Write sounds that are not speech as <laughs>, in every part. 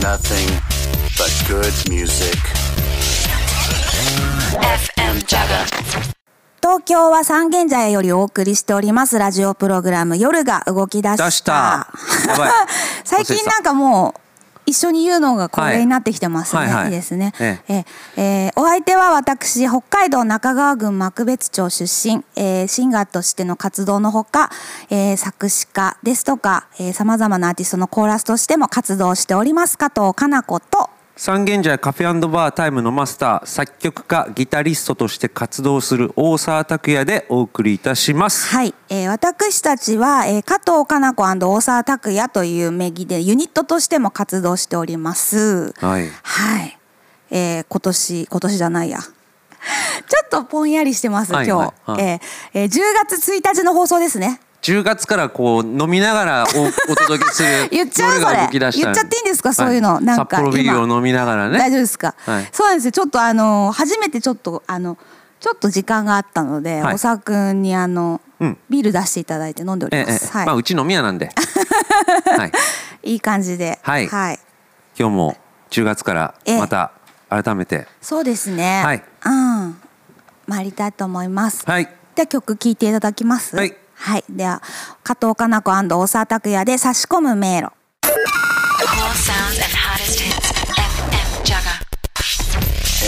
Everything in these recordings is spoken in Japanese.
nothing but good music. FM Jaga. 東京は三軒茶屋よりお送りしておりますラジオプログラム夜が動き出した出した <laughs> 最近なんかもう一緒に言うのが恒例になってきてますね、はいはい。はいいいですね、ええ。えーお相手は私北海道中川郡幕別町出身、えーシンガーとしての活動のほか、えー作詞家ですとかさまざまなアーティストのコーラスとしても活動しております加藤かな子と三軒茶屋カフェバータイムのマスター作曲家ギタリストとして活動する大沢拓也でお送りいたしますはい、えー私たちは、えー加藤かな子大沢拓也という名義でユニットとしても活動しております。はいはい、えー今年今年じゃないや。<laughs> ちょっとぼんやりしてます、はい今日、はいはいえーえー10月1日の放送ですね。10月からこう飲みながらおお届けする <laughs> 言っちゃうそれ。動き出した言っちゃっていいんですか？そういうの。はなんか札幌ビールを今飲みながらね。大丈夫ですか、はい。そうなんですよ。ちょっとあの初めてちょっとあのちょっと時間があったので、はい。おさくんにあの、うん。ビール出していただいて飲んでおりえええます。はい。えまあうち飲み屋なんで。<laughs> はい。いい感じで、はい。はい、今日も10月からええ。また改めて。そうですね。はい。うん。参りたいと思います。はい。では曲聴いていただきます？はい。はい。では加藤かな子大沢拓也で差し込む迷路。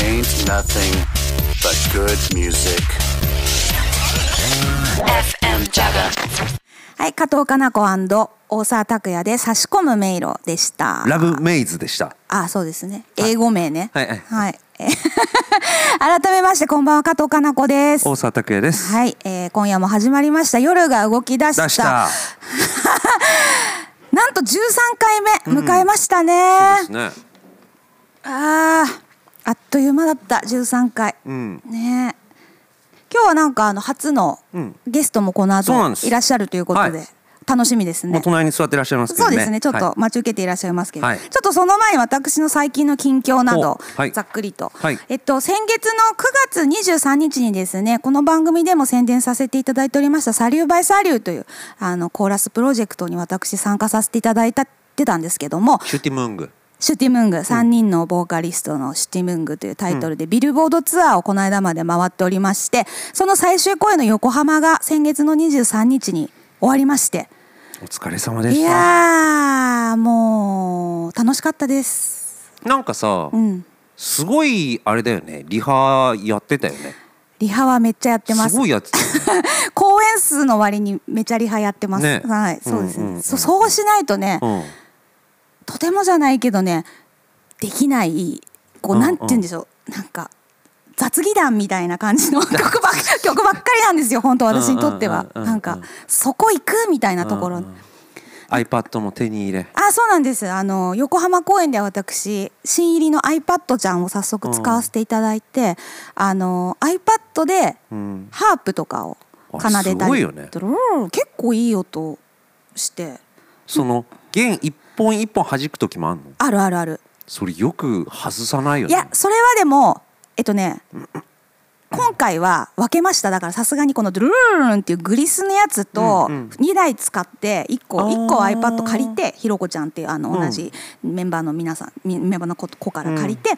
Ain't nothing but good music. FM. はい。加藤かな子大沢拓也で差し込む迷路でした。ラブメイズでしたあ、そうですね。英語名ね。はいはいはい。え <laughs> 改めましてこんばんは加藤かな子です。大沢拓也です。はい、えー今夜も始まりました。夜が動き出した。出した。<laughs> なんと13回目迎えましたね。ですね。あーあっという間だった。13回、うん。ね。え今日はなんかあの初のうん。ゲストもこの後いらっしゃるということで、はい楽しみですね。隣に座ってらっしゃいますけどね。そうですね。ちょっはい。と待ち受けていらっしゃいますけど、はい。ちょっとその前に私の最近の近況など、おはいざっくりと、はい。えっと先月の9月23日にですねこの番組でも宣伝させていただいておりました「サリューバイサリュー」というあのコーラスプロジェクトに私参加させていただいたってたんですけどもシュティムング。シュティムング3人のボーカリストのシュティムングというタイトルでビルボードツアーをこの間まで回っておりましてその最終公演の横浜が先月の23日に終わりましてお疲れ様でいした。やーもう楽しかったです。なんかさ、うん。すごいあれだよね。リハやってたよね。リハはめっちゃやってます。すごいやっ <laughs> 公演数の割にめちゃリハやってます、ね。はいそうですね、うんうん。うんそそうしないとね、うん。とてもじゃないけどねできないこう、うんうんなんて言うんでしょう。なんか雑技団みたいな感じの <laughs> 曲ばっ <laughs> 曲ばっかりなんですよ本当私にとっては、なんかそこ行くみたいなところ、うんうん iPad も手に入れ。あそうなんです。あの横浜公演では私新入りの iPad ちゃんを早速使わせていただいて、あの iPad でうん。ハープとかを奏でたり。うん結構いい音して。その弦一本一本弾く時もあんの？あるあるある。それよく外さないよいねやそれはでもえっとね今回は分けました。だからさすがにこのドゥルルルンっていうグリスのやつと2台使って1個1個 iPad 借りてひろこちゃんっていうあの同じメンバーの皆さんメンバーの子子から借りて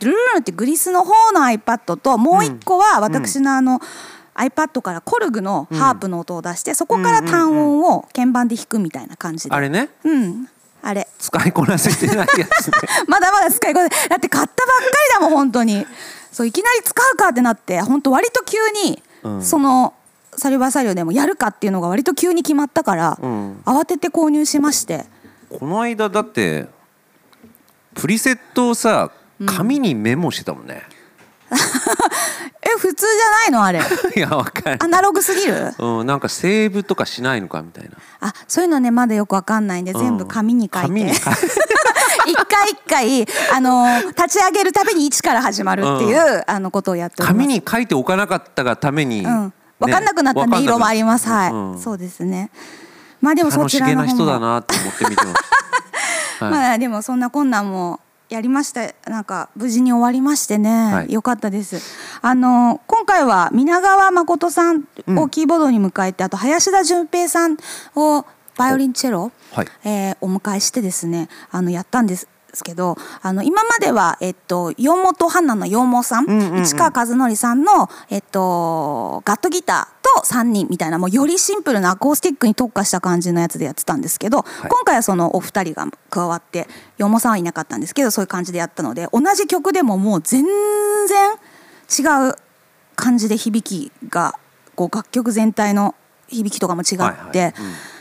ドゥルルルンってグリスの方の iPad ともう1個は私のあの iPad からコルグのハープの音を出してそこから単音を鍵盤で弾くみたいな感じであれねうんあれ。使いこなせてないやつね。<laughs> まだまだ使いこなせだって買ったばっかりだもん本当に。そういきなり使うかってなって本当割と急に、うん。そのサリバーサリオでもやるかっていうのが割と急に決まったから、うん。慌てて購入しまして。この間だってプリセットをさ紙にメモしてたもんね、<laughs> え普通じゃないのあれ？<laughs> いやわかる。アナログすぎる？うん、なんかセーブとかしないのかみたいな。あそういうのねまだよくわかんないんで、全部紙に書いて。<laughs> 一回一回あの立ち上げるたびに一から始まるっていう、あのことをやっております。紙に書いておかなかったがために、うん、分かんなくなったね色もあります。はい、うん。そうですね。まあでもそ楽しちらの方も。げな人だなって思って見てます、はい。まあでもそんなこんなんもやりました。なんか無事に終わりましてね、はい。よかったです。あの今回は皆川誠さんをキーボードに迎えて、あと林田純平さんをバイオリンチェロ、はい。えーお迎えしてですねあのやったんですですけどあの今までは、えっと、洋本花の洋本さん,、市川和則さんの、えっと、ガットギターと3人みたいなもうよりシンプルなアコースティックに特化した感じのやつでやってたんですけど、今回はそのお二人が加わって洋本さんはいなかったんですけどそういう感じでやったので同じ曲でももう全然違う感じで響きがこう楽曲全体の響きとかも違って、はいはい。うん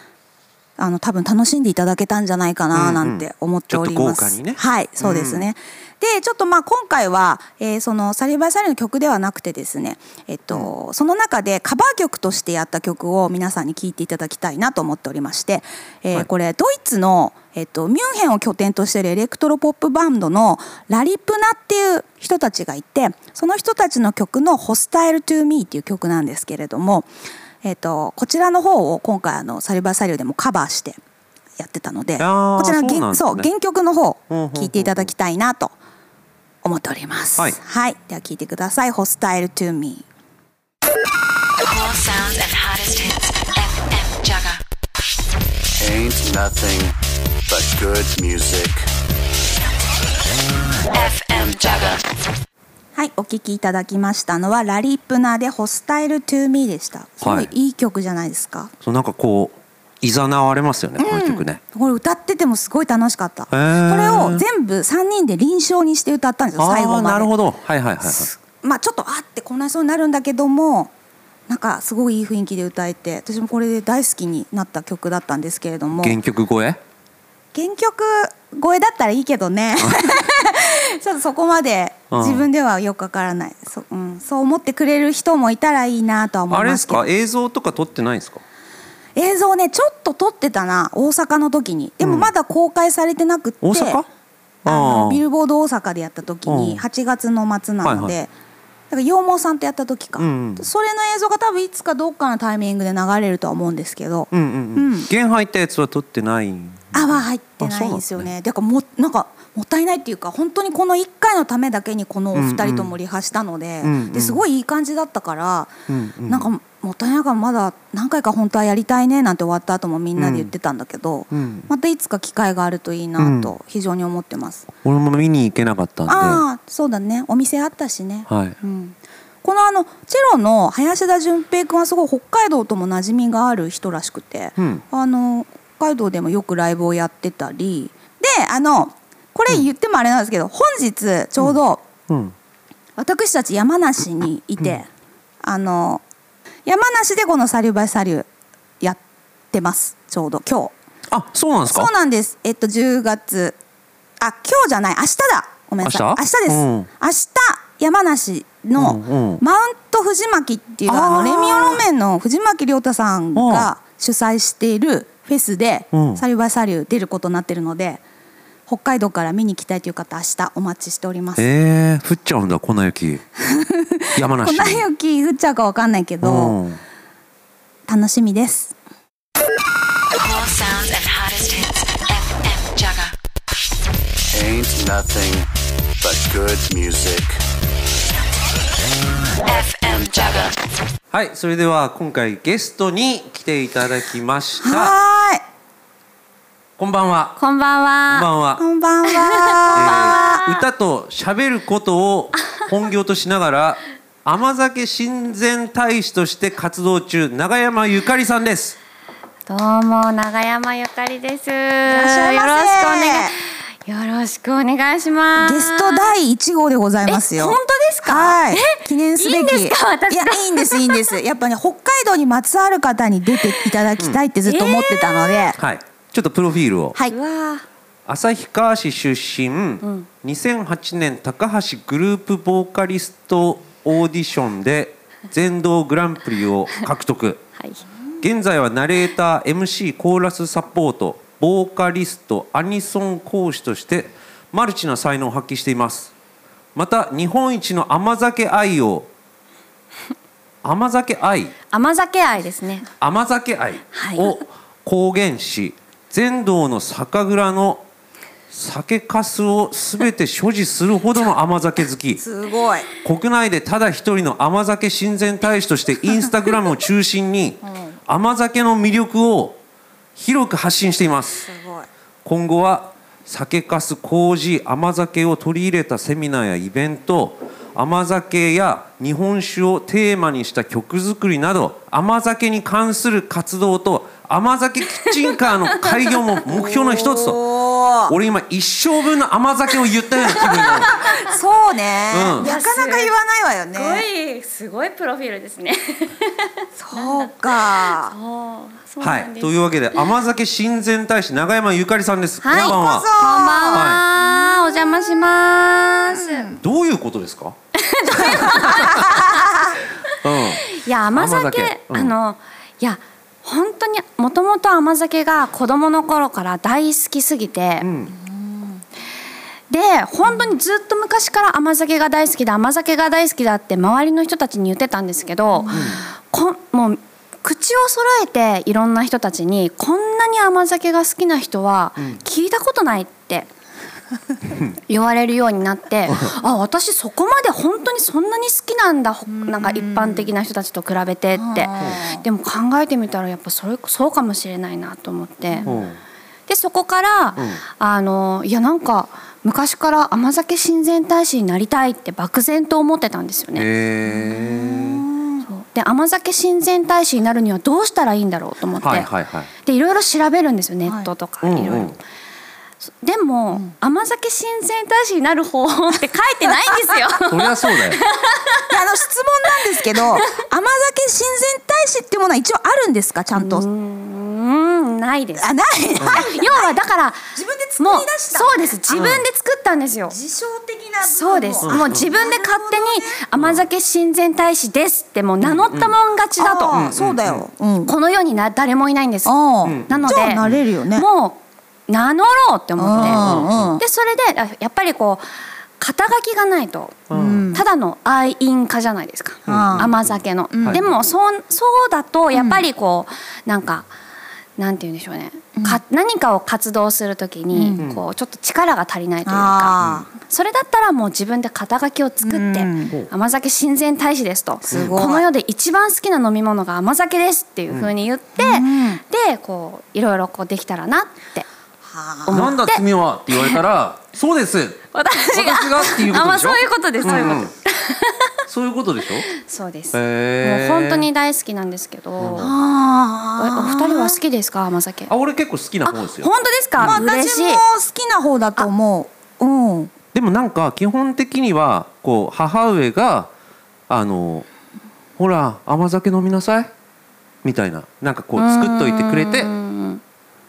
あの多分楽しんでいただけたんじゃないかななんて思っております。はい、そうですね。でちょっとまあ今回は、えーそのサリバイサリの曲ではなくてですね、えっとその中でカバー曲としてやった曲を皆さんに聴いていただきたいなと思っておりまして、えーはいこれドイツのえっとミュンヘンを拠点としているエレクトロポップバンドのラリプナっていう人たちがいて、その人たちの曲の「ホスタイル・トゥ・ミー」っていう曲なんですけれども。えー、とこちらの方を今回あのサリバーサリューでもカバーしてやってたのでこちらの原そうねそう原曲の方聞いていただきたいなと思っております。はいでは聞いてください「ホスタイル to me hottest hits. FM Jaga. Ain't nothing but good music. FM Jaga. はいお聴きいただきましたのはラリープナで「ホスタイル to me」でしたすごはいいいい曲じゃないですか、そうなんかこういざなわれますよね、この曲ね。これ歌っててもすごい楽しかったこーれを全部3人で臨床にして歌ったんですよ最後までなるほど。はいはいはいはい。まあちょっとあってこんなそうになるんだけどもなんかすごいいい雰囲気で歌えて私もこれで大好きになった曲だったんですけれども原曲超え？原曲声だったらいいけどね。<laughs> ちょっとそこまでうん。自分ではよくわからない。そ,、うん、そう思ってくれる人もいたらいいなとは思あれでいますすけど。か？映像とか撮ってないんですか？映像ねちょっと撮ってたな。大阪の時に。でもまだ公開されてなくって、大阪？あのビルボード大阪でやった時うん。に8月の末なので、はいはだから羊毛さんとやった時か、うんうんそれの映像が多分いつかどっかのタイミングで流れるとは思うんですけど、うんうんうん。うん。原入ったやつは撮ってない。あは入ってないんですよね。だからもなんかもったいないっていうか本当にこの1回のためだけにこのお二人ともリハしたので,、うんうんですごいいい感じだったから、うんうんなんかもったいないからまだ何回か本当はやりたいねなんて終わった後もみんなで言ってたんだけど、うんまたいつか機会があるといいなと非常に思ってます。俺も見に行けなかったんで。ああそうだね。お店あったしね、はい。うん、このあのチェロの林田純平君はすごい北海道とも馴染みがある人らしくて、うん。あの北海道でもよくライブをやってたりであのこれ言ってもあれなんですけど、本日ちょうどうん。私たち山梨にいて、あの山梨でこの「サリュバイサリュ」やってますちょうど今日。あそうなんですか？そうなんです。えっと10月あ今日じゃない明日だ。ごめんなさい。明日？明日です。うん明日山梨のうんうんマウント藤巻っていうあのレミオロメンの藤巻亮太さんが主催しているフェスでうんサリュバイサリュ出ることになってるので北海道から見に来たいという方明日お待ちしております。ええ降っちゃうんだ粉雪。<laughs> 山梨粉に。雪降っちゃうかわかんないけどうん楽しみです。はいそれでは今回ゲストに来ていただきました。はーい。こんばんは。こんばんは。こんばんは。こんばんは。<laughs> えー歌と喋ることを本業としながら <laughs> 甘酒親善大使として活動中永山ゆかりさんですどうも長山ゆかりです。よろしくお願い。よろしくお願いします。ゲスト第一号でございますよ。え本当ですか？はい。記念すべき。いいんですか？私いやいいんですいいんです。やっぱね北海道にまつわる方に出ていただきたいって <laughs> ずっと思ってたので。はいちょっとプロフィールをはい。旭川市出身、2008年高橋グループボーカリストオーディションで全道グランプリを獲得はい。現在はナレーター MC コーラスサポートボーカリストアニソン講師としてマルチな才能を発揮しています。また日本一の甘酒愛を <laughs> 甘酒愛？甘酒愛ですね。甘酒愛はい。を公言し全道の酒蔵の酒粕を全て所持するほどの甘酒好き。<laughs> すごい。国内でただ一人の甘酒親善大使としてインスタグラムを中心に甘酒の魅力を広く発信しています。今後は酒粕麹甘酒を取り入れたセミナーやイベント甘酒や日本酒をテーマにした曲作りなど甘酒に関する活動と甘酒キッチンカーの開業も目標の一つと俺今一生分の甘酒を言ったような気分になる。<laughs> そうね、うん。なかなか言わないわよすごね。いすごいプロフィールですね。<laughs> そうか。は。い。というわけで甘酒親善大使永山ゆかりさんです、はい。こんばんは。こんばんは、お邪魔します。どういうことですか？<laughs> うん。いや甘酒甘酒。うん。あのいや本当にもともと甘酒が子供の頃から大好きすぎて、うん。で本当にずっと昔から甘酒が大好きだ甘酒が大好きだって周りの人たちに言ってたんですけど、こんもう口を揃えていろんな人たちにこんなに甘酒が好きな人は聞いたことないって。<laughs> 言われるようになってあ私そこまで本当にそんなに好きなんだほなんか一般的な人たちと比べてって。でも考えてみたらやっぱそれそうかもしれないなと思って。うん。でそこから、あのいやなんか昔から甘酒親善大使になりたいって漠然と思ってたんですよね。で甘酒親善大使になるにはどうしたらいいんだろうと思って、はいはいはい。でいろいろ調べるんですよネットとか、うんいろいろ。うん。でも、甘酒親善大使になる方法って書いてないんですよ。そりゃそうだよ。<laughs> であの質問なんですけど <laughs> 甘酒親善大使っていうものは一応あるんですか？ちゃんと、うーん。ないです。あない。<laughs> 要はだから自分で作り出した。そうです。自分で作ったんですよ。自称的なそうです。もう自分で勝手に甘酒親善大使ですってもう名乗ったもん勝ちだと。そうだよ、うん。この世にな誰もいないんです。なのでなれるよね。もう名乗ろうって思って、でそれであやっぱりこう肩書きがないと、ん。ただの愛飲家じゃないですか、ん。甘酒の、ん。でもそうそうだとやっぱりこうなんかなんて言うんでしょうね、か何かを活動するときに、こうちょっと力が足りないというか、あそれだったらもう自分で肩書きを作って、うん。甘酒親善大使ですと。すごい。この世で一番好きな飲み物が甘酒ですっていうふうに言って、ん。でこういろいろこうできたらなってなんだ罪は？って言われたら <laughs> そうです。私が私がっていうことでしょ？あまあそういうことですそういうこと、んん。<laughs> そういうことでしょ？そうです、もう本当に大好きなんですけど、おおあ二人は好きですか？甘酒。あ俺結構好きな方ですよ。本当ですか、まあ、嬉しい。私も好きな方だと思う。うん。でもなんか基本的にはこう母上があのほら甘酒飲みなさい。みたいな。なんかこう作っといてくれてうん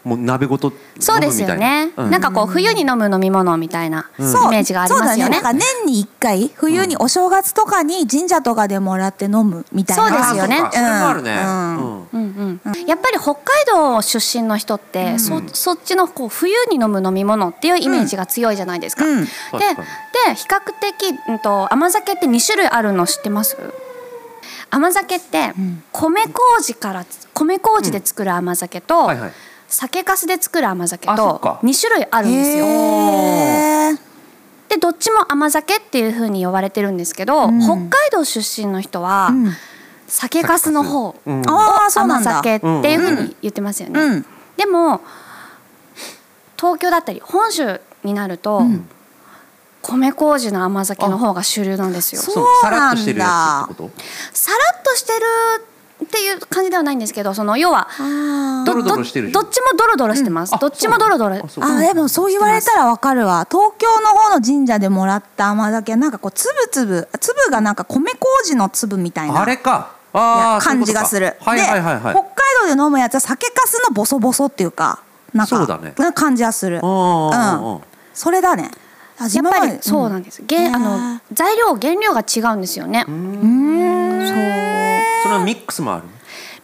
もう鍋ごと飲むみたいな。そうですよね、うん。なんかこう冬に飲む飲み物みたいなイそうメージがありますよね。そうだね。年に一回冬にお正月とかに神社とかでもらって飲むみたいな。そうですよね。やっぱり北海道出身の人って、そそっちのこう冬に飲む飲み物っていうイメージが強いじゃないですか。うん。でで比較的、うん、と甘酒って2種類あるの知ってます？甘酒って米麹から米麹で作る甘酒と、はいはい酒粕で作る甘酒とあそっか。2種類あるんですよ。でどっちも甘酒っていう風に呼ばれてるんですけど、ん。北海道出身の人は、ん。酒粕の方うん。あーそうなんだ。甘酒っていう風に言ってますよね。うん。でも東京だったり本州になると、米麹の甘酒の方が主流なん。ですよ。そうさらっとしてるやつってことさらっとしてるっていう感じではないんですけどその要はどっちもドロドロしてます、うんあどっちもドロドロ。あでもそう言われたらわかるわ。東京の方の神社でもらった甘酒はなんかこうつぶつぶ粒がなんか米麹の粒みたいなあれか。あー感じがする。そういうことか。はいはいはいはい。で北海道で飲むやつは酒粕のボソボソっていうかなんかそうだね。な感じはする。うん。それだね。あやっぱりそうなんです、げんあへの材料原料が違うんですよね。そうそれはミックスもある？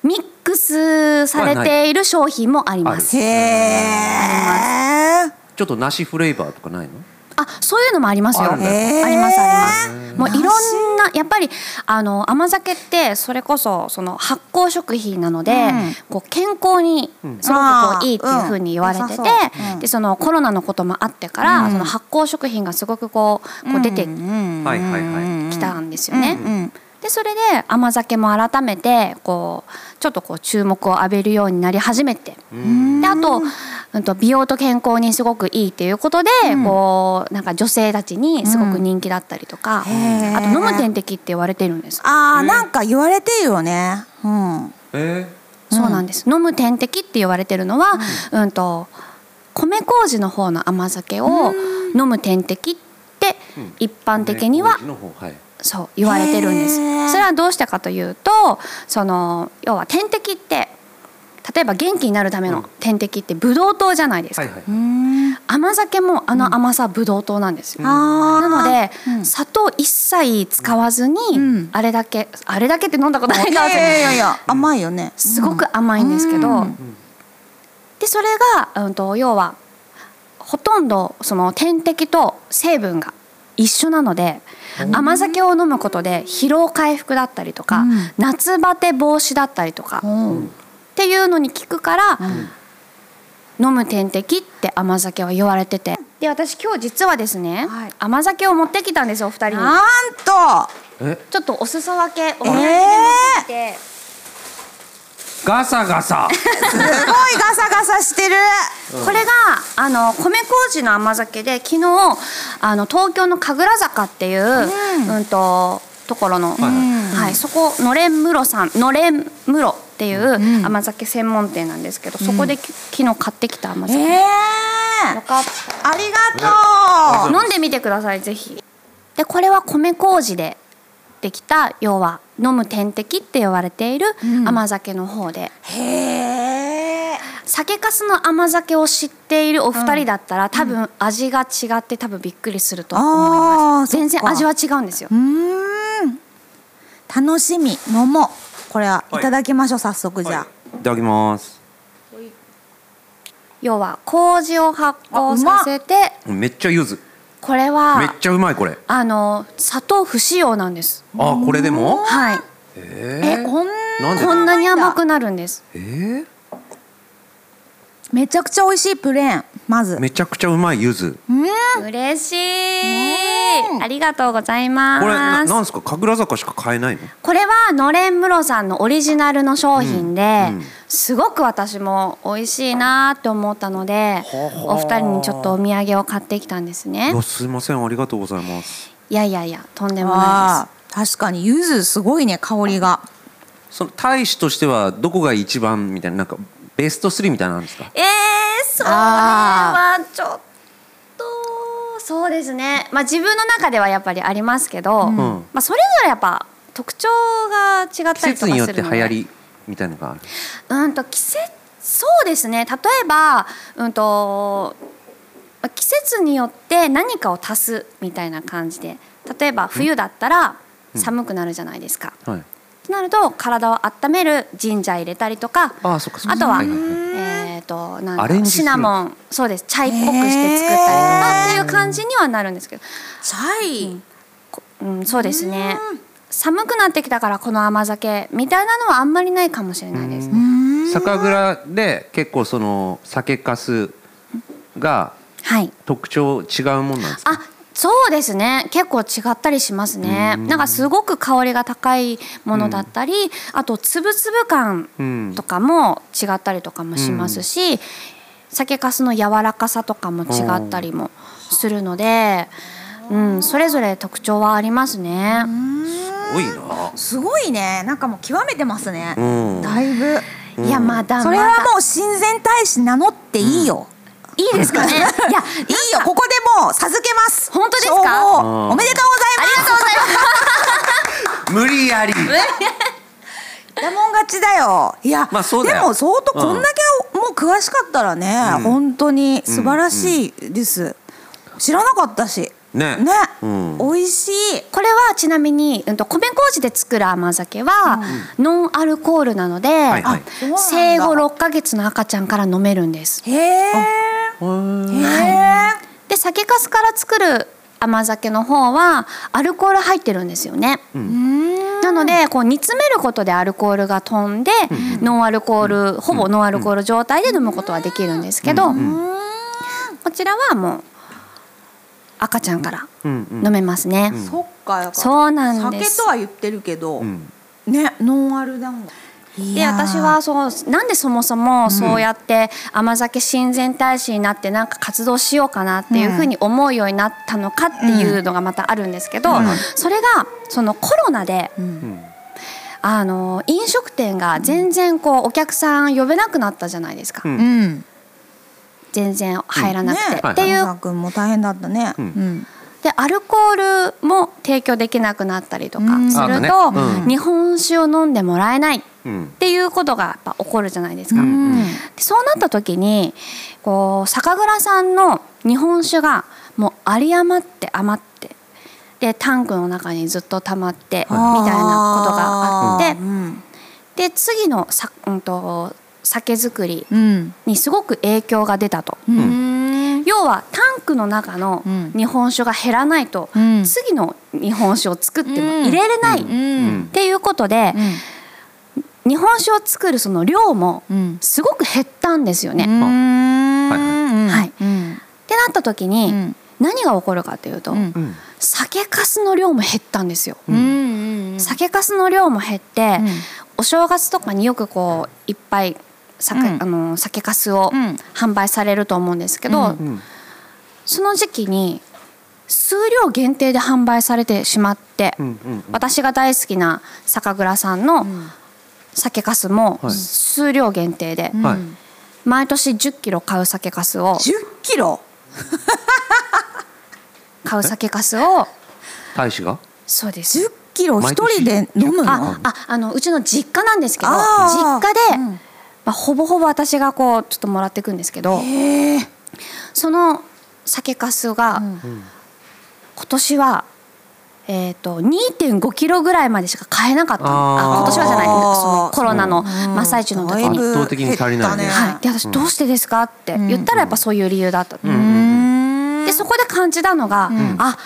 ミックスされている商品もあります。へえ。ちょっと梨フレーバーとかないの？あそういうのもありますよ。ありますあります。もういろん梨なやっぱりあの甘酒ってそれこそその発酵食品なので、うん。こう健康にすごくこういいっていうふうに言われてて、うん。でそのコロナのこともあってから、うん。その発酵食品がすごくこうこう出てうん。はいはいはい。きたんですよね。うんうんでそれで甘酒も改めてこうちょっとこう注目を浴びるようになり始めて、であとうん、と美容と健康にすごくいいっていうことで、こうなんか女性たちにすごく人気だったりとか、へー。あと飲む点滴って言われてるんです。あーなんか言われてるよね。うん。えそうなんです。飲む点滴って言われてるのは、うん、と米麹の方の甘酒を飲む点滴って一般的には米麹の方はいそう言われてるんです。それはどうしてかというとその要は点滴って例えば元気になるための点滴ってブドウ糖じゃないですか、はいはい。うん。甘酒もあの甘さはブドウ糖なんですよ、あー。なので、うん。砂糖一切使わずに、ん。あれだけあれだけって飲んだことないないやいやいやいや。甘いよね。すごく甘いんですけど、うん。でそれが、うん、と要はほとんどその点滴と成分が一緒なので甘酒を飲むことで疲労回復だったりとか、うん。夏バテ防止だったりとか、うんっていうのに効くから、飲む点滴って甘酒は言われてて。で私今日実はですね、はい。甘酒を持ってきたんですお二人に。なんとえ？ちょっとお裾分けお土産えで持って。きて、ガサガサ。すごいガサガサしてる。これがあの米麹の甘酒で昨日あの東京の神楽坂っていう、うん。とところの、はいはい、そこのれん室さんのれん室っていう甘酒専門店なんですけど、そこでき昨日買ってきた甘え酒、ー。よかっありがとう。た飲んでみてくださいぜひ。でこれは米麹でできた要は飲む点滴って言われている甘酒の方で、へえ。酒粕の甘酒を知っているお二人だったら、多分味が違って多分びっくりすると思いあーます全然味は違うんですよ。うーん。楽しみ。飲もうこれはい。ただきましょう早速じゃあ、いただきます。要は麹を発酵させてめっちゃ柚子これめっはちゃうまいこれ。あの砂糖不使用なんです。あこれでも？はい。ええこんこんなに甘くなるんです。えー？めちゃくちゃ美味しいプレーンまず。めちゃくちゃうまい柚子。嬉しい。ありがとうございます。これななんですか？神楽坂しか買えないの？これはのれん室さんのオリジナルの商品で、うん。うんすごく私も美味しいなって思ったのでお二人にちょっとお土産を買ってきたんですね。すいませんありがとうございます。いやいやいやとんでもないあー確かに柚子すごいね香りが。その大使としてはどこが一番みたいななんかベスト3みたいなのあるんですか？えー、それはちょっと。そうですね。まあ自分の中ではやっぱりありますけど、ん。まあそれぞれやっぱ特徴が違った季りとかするので。節によって流行りみたいなのがあるうんと季節そうですね。例えばうんとまあ季節によって何かを足すみたいな感じで。例えば冬だったら寒くなるじゃないですか。はいとなると体を温めるジンジャー入れたりとかあそっかそっか。あとは、はいはいはい。えっ、となんシナモンそうです。チャイっぽくして作ったりとかっていう感じにはなるんですけど、チャイ、こうん、そうですね。寒くなってきたからこの甘酒みたいなのはあんまりないかもしれないです。酒蔵で結構その酒粕がはい。特徴違うもんなんですか？あそうですね。結構違ったりしますね。なんかすごく香りが高いものだったり、あと粒々感とかも違ったりとかもしますし、酒粕の柔らかさとかも違ったりもするので、うん、それぞれ特徴はありますね。すごいな。すごいね。なんかもう極めてますね、うん。だいぶ。いやまだまだ。それはもう親善大使名乗っていいよ、いいですかね？いやいいよ。ここでもう授けます。本当ですか？おめでとうございます。ありがとうございます。無理やり。<laughs> だもん勝ちだよ。いや、まあそうでも相当こんだけもう詳しかったらね、本当に素晴らしいです、知らなかったし。ね。ね、うん。美味しい。これはちなみに、うん、と米麹で作る甘酒は、ノンアルコールなので、はいはい。生後6ヶ月の赤ちゃんから飲めるんです。へえへえで酒粕から作る甘酒の方はアルコール入ってるんですよね。なのでこう煮詰めることでアルコールが飛んで、ノンアルコールほぼノンアルコール状態で飲むことはできるんですけど、こちらはもう赤ちゃんからうんうん。飲めますね。そっかそうなんです。酒とは言ってるけど、ん。ねノンアルなん。だで私はそうなんでそもそもそうやって甘酒親善大使になってなんか活動しようかなっていうふうに思うようになったのかっていうのがまたあるんですけど、それがそのコロナで、あの飲食店が全然こうお客さん呼べなくなったじゃないですか、うん。うん全然入らなくて。ね。っていう大変だったね。ん。うんでアルコールも提供できなくなったりとかうん。するあとね。と、うん。日本酒を飲んでもらえないっうんていうことがやっぱ起こるじゃないですか。うん。でそうなった時にこう酒蔵さんの日本酒がもう有り余って余ってでタンクの中にずっと溜まってみたいなことがあってうん。で次のさ、うん、と酒造りうん。にすごく影響が出たと。うん要はタンクの中のうん。日本酒が減らないと、うん。次の日本酒を作っても入れれないっうん。ていうことで、日本酒を作るその量もうん。すごく減ったんですよね。うん。はいってなった時に、うん。何が起こるかというと、酒粕の量も減ったんですよ。酒粕の量も減って、うん。お正月とかによくこういっぱい酒,、うん。あの酒粕をうん。販売されると思うんですけど、うん。うん。その時期に数量限定で販売されてしまって、うんうん私が大好きな酒蔵さんの酒粕もはい。数量限定で、はい。毎年1 0キロ買う酒粕を10キロ？<laughs> 買う酒粕を大使が？そうです。10キロ一人で飲むの？あああのうちの実家なんですけど実家で、うんまあ、ほぼほぼ私がこうちょっともらっていくんですけどその酒粕が、今年は、えー、と2.5キロぐらいまでしか買えなかったの。あ今年はじゃない。そのコロナの真っ最中の時に。だいぶ圧倒的に足りないね。はい、で私どうしてですかって言ったらやっぱそういう理由だった、うんでそこで感じたのが、あ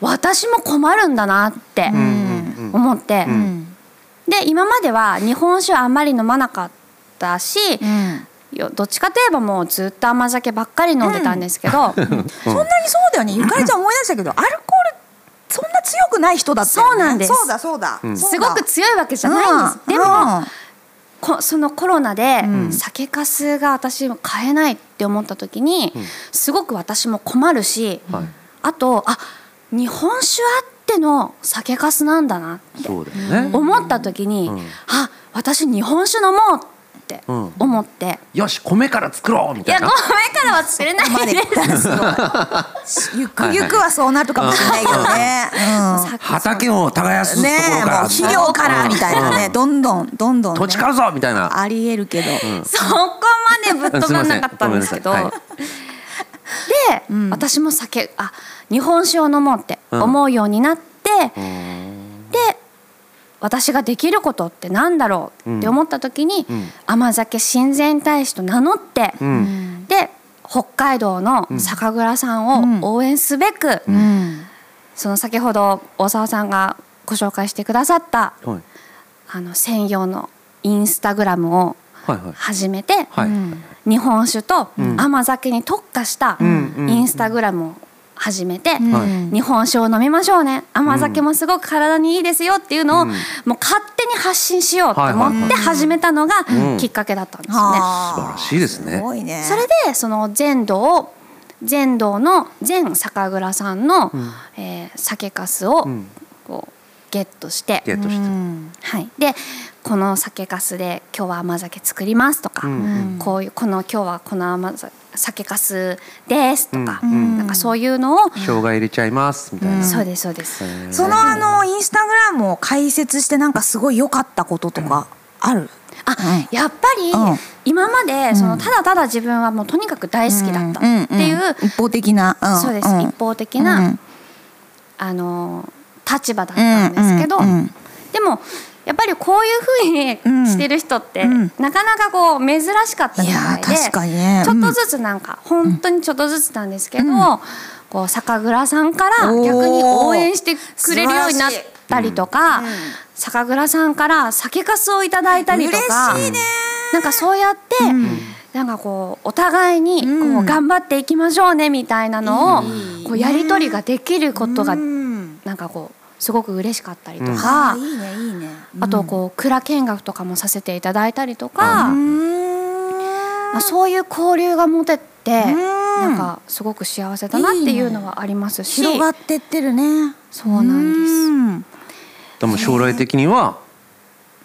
私も困るんだなってうん。思って、うん。で今までは日本酒はあんまり飲まなかったし、うん。よどっちかといえばもうずっと甘酒ばっかり飲んでたんですけど、<laughs> そんなにそうだよね。ゆかりちゃん思い出したけどアルコールそんな強くない人だったよね。そうなんです。そうだそうだ。ん。そうだ。すごく強いわけじゃないんです。うん。でも、うんこそのコロナでん。酒粕が私も買えないって思った時に、すごく私も困るし、はい。あとあ日本酒あっての酒粕なんだなって思った時に、うん。あ私日本酒飲もうってうん。思って、よし米から作ろうみいや米たいなからは作れないまです。<laughs> ゆくゆくはそうなるかもしれないけどね。うん。畑を耕すところから。肥料からみたいなね。どんどんどんどんね。土地買うぞみたいな。ありえるけど。そこまでぶっ飛ばなかったんですけど、すいません。私も酒あ日本酒を飲もうって思うようになって、で私ができることってなんだろうって思った時に、ん。甘酒親善大使と名乗って、うん。で北海道の酒蔵さんを応援すべく、うん。その先ほど大沢さんがご紹介してくださったはい。あの専用のインスタグラムをはいはい。始めて、はい。日本酒と甘酒に特化したインスタグラムを始めて、ん。日本酒を飲みましょうね。甘酒もすごく体にいいですよっていうのを、うん。もう勝手に発信しようと思って始めたのがうん。きっかけだったんですね。はあ素晴らしいですね。それでその全道を全道の全酒蔵さんの、えー酒粕をん。こうゲットして、ゲットして。うん。はい、でこの酒粕で今日は甘酒作りますとか、うん。こういうこの今日はこの甘酒酒粕ですとか、うんなんかそういうのを、生姜入れちゃいますみたいな。そうですそうです。そのあのインスタグラムを開設してなんかすごい良かったこととかある？あ、うんやっぱりうん。今までそのただただ自分はもうとにかく大好きだったっていう、一方的な、んそうです、ん。一方的な、うん。あの立場だったんですけど、うんうんうん。でもやっぱりこういうふうにしてる人って、うん。なかなかこう珍しかったみたいで確かにね。ちょっとずつなんか、本当にちょっとずつなんですけど、こう酒蔵さんから逆に応援してくれるようになったりとか、酒蔵さんから酒粕をいただいたりとか嬉なんかそうやって、なんかこうお互いにこううん頑張っていきましょうねみたいなのをこうやり取りができることがうん。なんかこうすごく嬉しかったりとあかーいいねいいねあとこう蔵見学とかもさせていただいたりとか、うー。んまあ、そういう交流が持ててん。なんかすごく幸せだなっていうのはありますし。広がってってるね。そうなんです。うん。でも将来的には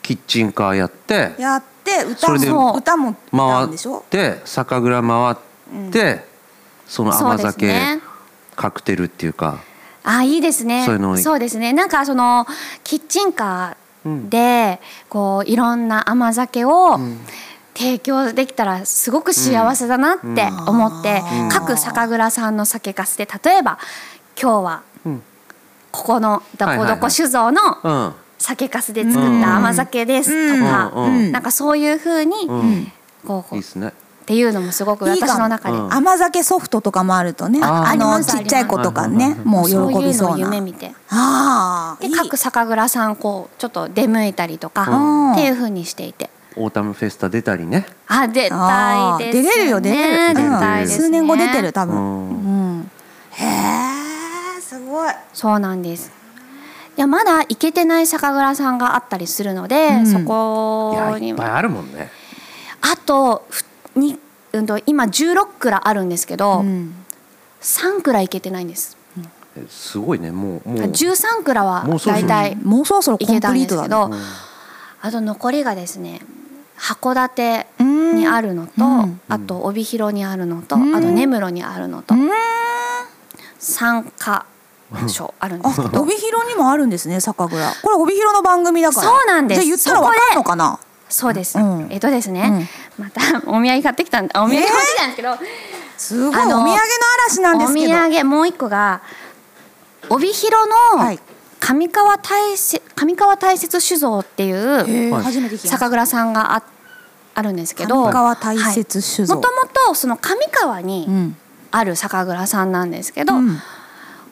キッチンカーやってやって歌それでも歌も歌回うんでしょ？って酒蔵回って、その甘そうです酒、ねカクテルっていうかあいいですね。そういうのそうですね。なんかそのキッチンカーでこういろんな甘酒を提供できたらすごく幸せだなって思って、うん各酒蔵さんの酒粕で例えば今日はうん。ここのどこどこ酒造のうん酒粕で作った甘酒ですとか、うなんかそういうふうに、うん。こういいですねっていうのもすごく私の中で。うん。甘酒ソフトとかもあるとねあのちっちゃい子とかねもう喜そういうのをびそうな夢見て。ああで各酒蔵さんこうちょっと出向いたりとか、うん。っていう風にしていて。オータムフェスタ出たりね。あ出たいです、ね、出れるよ出れる。出たいです、ね、数年後出てる多分。うん。うんへえすごい。そうなんです。いやまだ行けてない酒蔵さんがあったりするので、うん。そいこにやいっぱいあるもんね。あとふに、うん、と今16蔵あるんですけど、うん。3蔵行けてないんです。えすごいね。もうもう。13蔵は大体もうそろそろコンプ行けたんですけど、ねあと残りがですね函館にあるのと、うん。あと帯広にあるのと、うん。あと根室にあるのと、うん。3か所あるんですけあど帯広にもあるんですね酒蔵。これ帯広の番組だから。そうなんです。じゃあ言ったらわかるのかな？そうです、うん。えっとですね、またお土産買ってきたんあお土産買ってきたんですけど、すごい。お土産の嵐なんですけど。お土産もう一個が帯広のはい。上川大雪上川大雪酒造っていう酒蔵さんがああるんですけど上川大雪酒造。もともとその上川にうん。ある酒蔵さんなんですけど、うん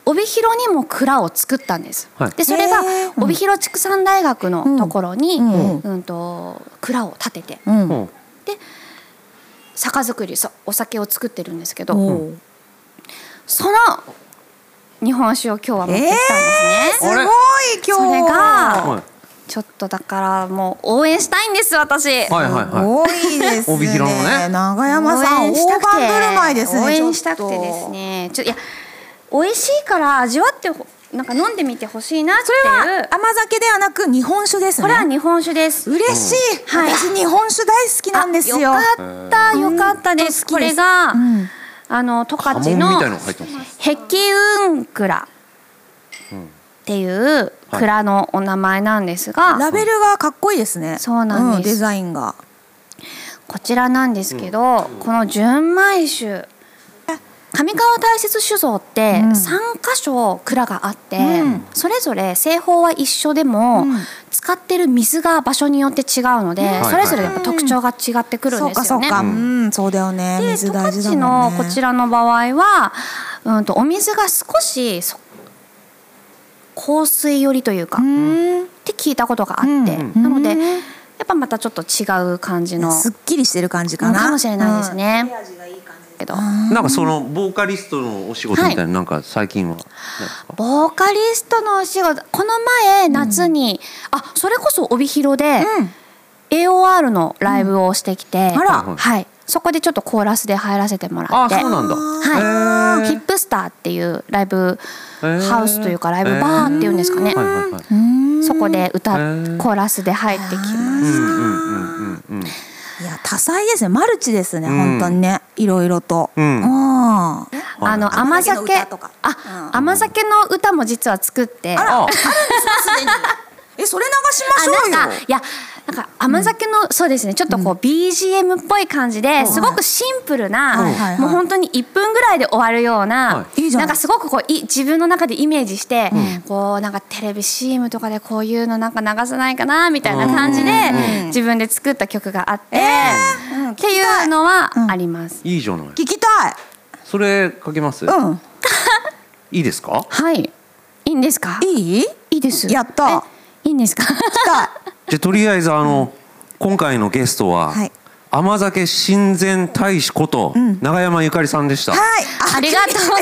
帯広にも蔵を作ったんです。はい。でそれが帯広畜産大学のところに、ううん。うんと蔵を建てて。うん。うん。酒造りそお酒を作ってるんですけど、おうその日本酒を今日は持ってきたんですね。すごい今日。それがはい。ちょっとだからもう応援したいんです私。はいはいはい。多いですね。帯広のね。長山さん応援したくて。大盤振る舞いですね応援したくてですね。ちょいや美味しいから味わってほなんか飲んでみてほしいなってそれいうは甘酒ではなく日本酒ですね。これは日本酒です。嬉しい、はい。私日本酒大好きなんですよ。あよかったよかったです。これが、うん。あの十波勝のヘキウン蔵っていう蔵のお名前なんですが、ラベルがかっこいいですね。そうなんです。デザインが。こちらなんですけど、この純米酒上川大雪酒造ってうん。3箇所蔵があって、うん。それぞれ製法は一緒でも、うん。使ってる水が場所によって違うので、ん。それぞれやっぱ特徴が違ってくるんですよね。かそうか、うん、そうだよね。で水十大ね。のこちらの場合は、うん、とお水が少しそ香水寄りというか、うっんて聞いたことがあって、うん。なのでうん。やっぱまたちょっと違う感じのすっきりしてる感じかな。かもしれないですね。けど。なんかそのボーカリストのお仕事みたいな、なんか最近は、ね、ボーカリストのお仕事この前夏に、あそれこそ帯広で、AOR のライブをしてきて、あら。はい、そこでちょっとコーラスで入らせてもらって。あそうなんだ。はい、ヒップスターっていうライブハウスというかライブバーっていうんですかね、はいはいはい。うん。そこで歌コーラスで入ってきまうんすうんうんうんうんいや多彩ですね。マルチですね、うん。本当にね。いろいろと、うん。あの甘甘酒。酒の歌とか。あ、甘酒の歌も実は作って。あえそれ流しましょうよ。いやなんか甘酒の、そうですね。ちょっとこう BGM っぽい感じで、すごくシンプルな、はい。はい。はい。もう本当に1分ぐらいで終わるような、はい。いいじゃなんかすごくこうい自分の中でイメージして、こうなんかテレビ CM とかでこういうのなんか流さないかなみたいな感じで、自分で作った曲があって、うん。っていうのはあります。いいじゃない。聞きたい。それかけます、うん。<laughs> いいですか？はい、いいんですか？いい？いいです。やった。えいいんですか？<laughs> 聞きたいじゃあとりあえずあの、今回のゲストは、はい。甘酒親善大使こと、永山ゆかりさんでした、はい。ありがとうござ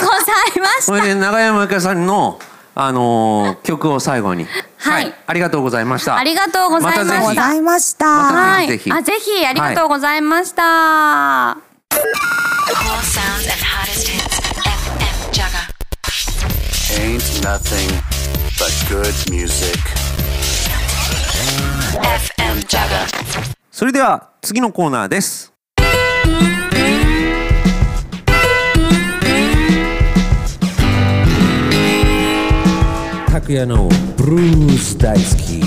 いまし <laughs> それで永山ゆかりさんの、あのー曲を最後に。はい。ありがとうございました。ありがとうございました。ました。またはい。ぜひ。あぜひありがとうございました. FM Jaga. Ain't nothing but good music. それでは次のコーナーです。拓也のブルース大好き。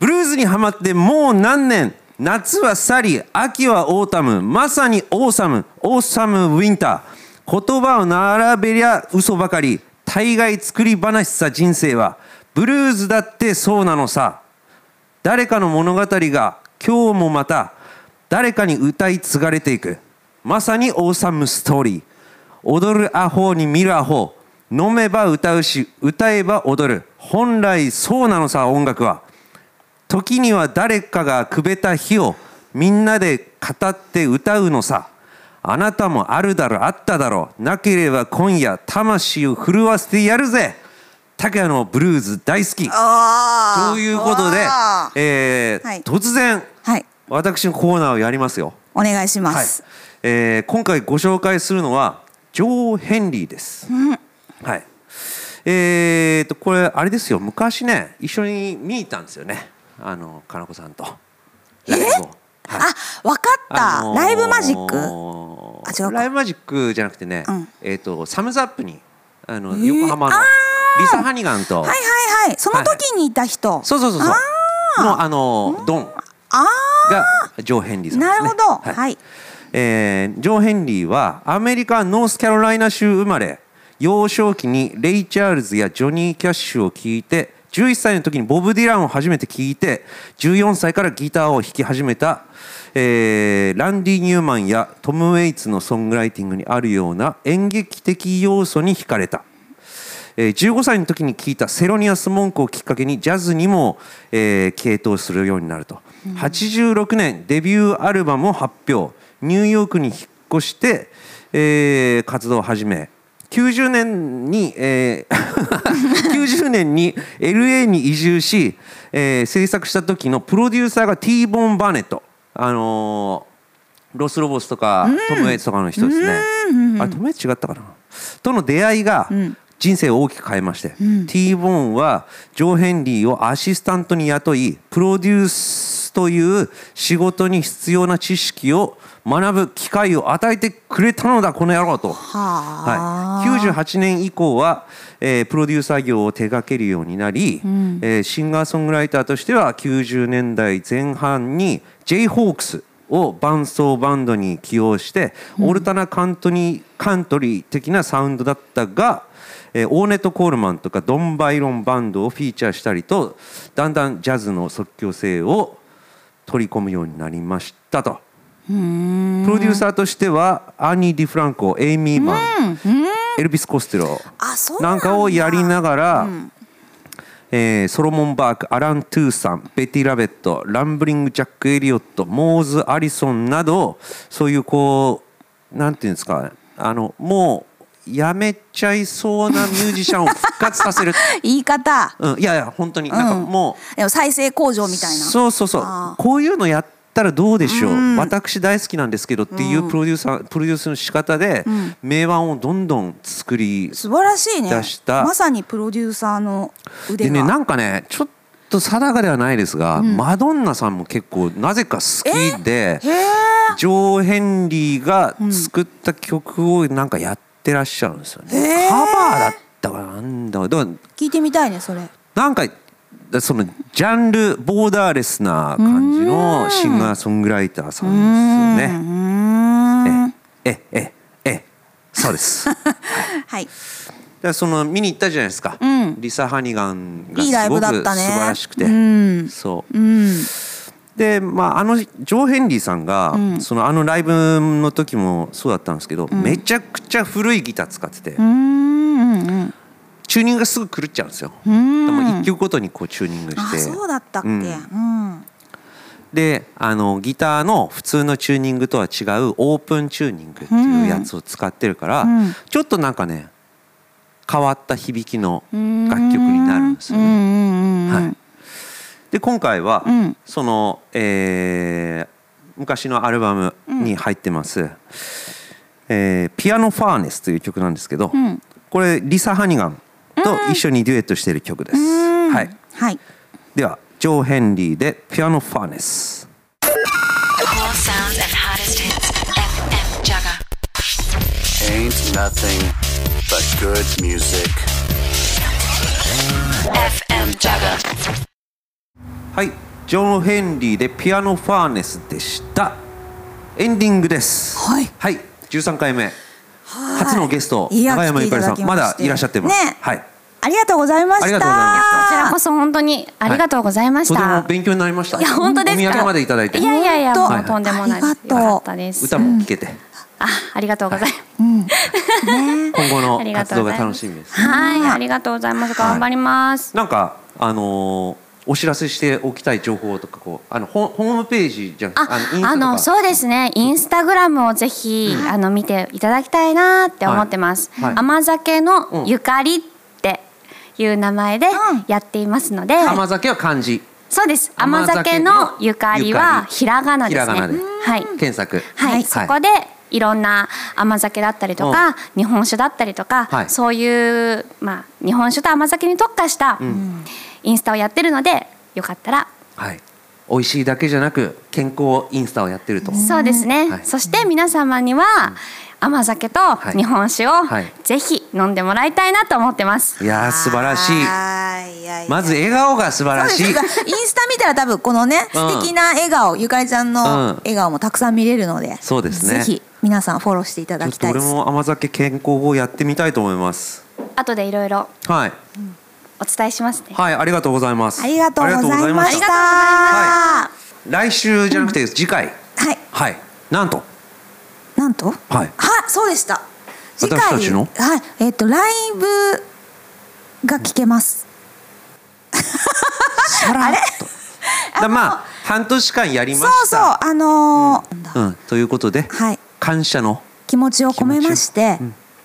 ブルーズにハマってもう何年？夏は去り秋は autumn。まさに awesome。 awesome winter。言葉を並べりゃ嘘ばかり。大概作り話さ人生はブルーズだってそうなのさ。誰かの物語が今日もまた誰かに歌い継がれていく。まさにオーサムストーリー。踊るアホに見るアホ。飲めば歌うし歌えば踊る。本来そうなのさ音楽は。時には誰かがくべた日をみんなで語って歌うのさ。あなたもあるだろあっただろう。なければ今夜魂を震わせてやるぜ。拓也のブルーズ大好き。あということであ、えーはい。突然はい、私のコーナーをやりますよ、お願いしまはい。す。えー今回ご紹介するのはジョー・ヘンリーです、はい。えー、とこれあれですよ。昔ね一緒に見に行ったんですよね。あのかなこさんと。ライブを。はい。あ、わかった、あのーライブマジック？あ違うか。ライブマジックじゃなくてね、うん。えっ、とサムズアップにあの、ー？横浜のあリサ・ハニガンと、はいはいはい、その時にいた人。そうそうそうそう。のあのドン。あがジョー・ヘンリーさんですね。なるほど。はい。はい。えージョー・ヘンリーはアメリカノースカロライナ州生まれ。幼少期にレイ・チャールズやジョニー・キャッシュを聴いて11歳の時にボブ・ディランを初めて聴いて14歳からギターを弾き始めた、えーランディ・ニューマンやトム・ウェイツのソングライティングにあるような演劇的要素に惹かれた。えー15歳の時に聞いたセロニアス文句をきっかけにジャズにも、えー傾倒するようになると、86年デビューアルバムを発表。ニューヨークに引っ越して、えー活動を始め90年に、えー <laughs> 90年に LA に移住し、えー制作した時のプロデューサーが T・ ボーン・バーネットあのーロス・ロボスとか、トム・ウェイツとかの人ですね。あれトム・ウェイツ違ったかな？との出会いが人生を大きく変えまして、T・ ボーンはジョー・ヘンリーをアシスタントに雇いプロデュースという仕事に必要な知識を学ぶ機会を与えてくれたのだこの野郎と。はい、98年以降は、えープロデューサー業を手掛けるようになり、えーシンガーソングライターとしては90年代前半に j ホークスを伴奏バンドに起用して、オルタナカントリーカントリー的なサウンドだったが、えーオーネット・コールマンとかドン・バイロンバンドをフィーチャーしたりとだんだんジャズの即興性を取り込むようになりましたと。プロデューサーとしてはアーニー・ディ・フランコエイミー・マンエルビス・コステロなんかをやりながら、えーソロモン・バークアラン・トゥーさんベティ・ラベットランブリング・ジャック・エリオットモーズ・アリソンなどそういうこうなんていうんですかあのもうやめちゃいそうなミュージシャンを復活させる、<laughs> 言い方。うん、いやいや本当に。なんかもう、でも再生工場みたいな。そうそうそう。こういうのやったらどうでしょう、私大好きなんですけどっていうプロデューサー、プロデュースの仕方で、名盤をどんどん作り素晴らしいね。出したまさにプロデューサーの腕が。でねなんかねちょっと定かではないですが、マドンナさんも結構なぜか好きで。ジョー・ヘンリーが作った曲をなんかやってらっしゃるんですよね、カバーだったかなんだかだから聞いてみたいねそれ。なんかそのジャンルボーダーレスな感じのシンガーソングライターさんですよね。ええええそうです。<laughs> はい。らその見に行ったじゃないですか。んリサ・ハニガンがすごく素晴らしくて、うんそう。うん。でまああのジョー・ヘンリーさんが、そのあのライブの時もそうだったんですけど、めちゃくちゃ古いギター使ってて。チューニングがすぐ狂っちゃうんですよ。でも一曲ごとにこうチューニングして。あそうだったっけ。ううんん。であのギターの普通のチューニングとは違うオープンチューニングっていうやつを使ってるから、うんちょっとなんかね変わった響きの楽曲になるんですよね。うんうんうんうんはい、で今回は、ん。その、えー昔のアルバムに入ってます「えーピアノファーネス」という曲なんですけど、ん。これリサ・ハニガンと一緒にデュエットしている曲です。はい、はい。ではジョー・ヘンリーで「ピアノファーネス」。Ain't nothing but good music. FM Jaga. はい、ジョン・ヘンリーでピアノファーネスでした。エンディングです。はいはい、13回目。初のゲスト、いや長山ゆかりさん、まだいらっしゃってます。ねはい。ありがとうございましたありがとうございましたこちらこそ本当にありがとうございました。とても勉強になりました。いや本当ですか？お土産までいただいて。いやいやいや本当もうとんでもないです。ありがとうよかったです。歌も聴けて、あありがとうございます。今後のありが活動がとうございます楽しみです。はいありがとうございます。頑張ります。なんかあのーお知らせしておきたい情報とかこうあのホホームページじゃん。あ、あのそうですね。インスタグラムをぜひ、あの見ていただきたいなって思ってます。はい。はい。甘酒のゆかりっていう名前でやっていますので、甘酒は漢字。そうです。甘甘酒酒のゆかりはひらがなですね。はい。検索。はい、そこでいろんな甘酒だったりとか、日本酒だったりとか、はい。そういう、まあ、日本酒と甘酒に特化したインスタをやってるのでよかったら、はい。美味しいだけじゃなく健康インスタをやってると。そうですね、はい。そして皆様には甘酒とい。日本酒をはい。ぜひ飲んでもらいたいなと思ってます。いやー素晴らしい。はい。いやいやまず笑顔が素晴らしい。インスタ見たら多分このね、うん。素敵な笑顔ゆかりちゃんうん。の笑顔もたくさん見れるので、そうですね。ぜひ皆さんフォローしていただちょっと俺きたいですも甘酒健康をやってみたいと思います。後でいろい。ろはいお伝えしますね。はいありがとうございます。ありがとうございました。来週じゃなくて次回。い。はい。なんと。なんと？はい。あそうでした。次回私たちの？はい。えっ、とライブが聞けます、さらっと。だまあ半年間やりまそうそう。したあのーなんだ？うん。ということではい。感謝の気持ちを込めまして、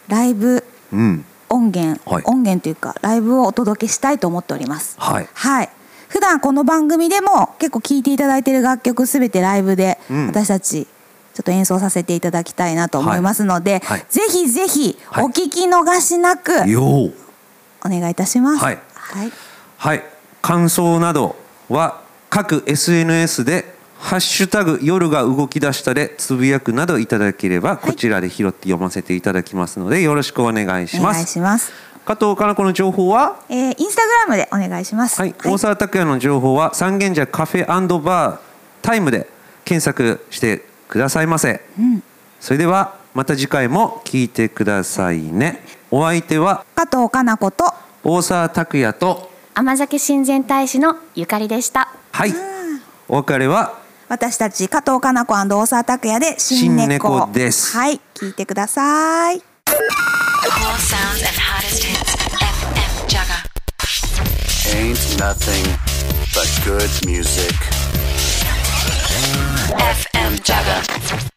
ライブうん音源、はい。音源というかライブをお届けしたいと思っております。はい。はい。普段この番組でも結構聴いていただいている楽曲すべてライブでうん。私たちちょっと演奏させていただきたいなと思いますので、はい。ぜひぜひはい。お聞き逃しなくお願いいたします。はい。はい、はい。感想などは各 SNS で「ハッシュタグ夜が動き出した」でつぶやくなどいただければこちらで拾って読ませていただきますのでよろしくお願いしお願いますします、加藤かな子の情報は？えー、インスタグラムでお願いします。はい、大沢拓也の情報は三軒茶カフェバータイムで検索してくださいませ、それではまた次回も聞いてくださいね。お相手は加藤かな子と大沢拓也と甘酒親善大使のゆかりでした。はい。お別れは私たち加藤かな子大沢拓也で新猫新猫ですはい聞いてください. Ain't nothing but good music. FM Jaga.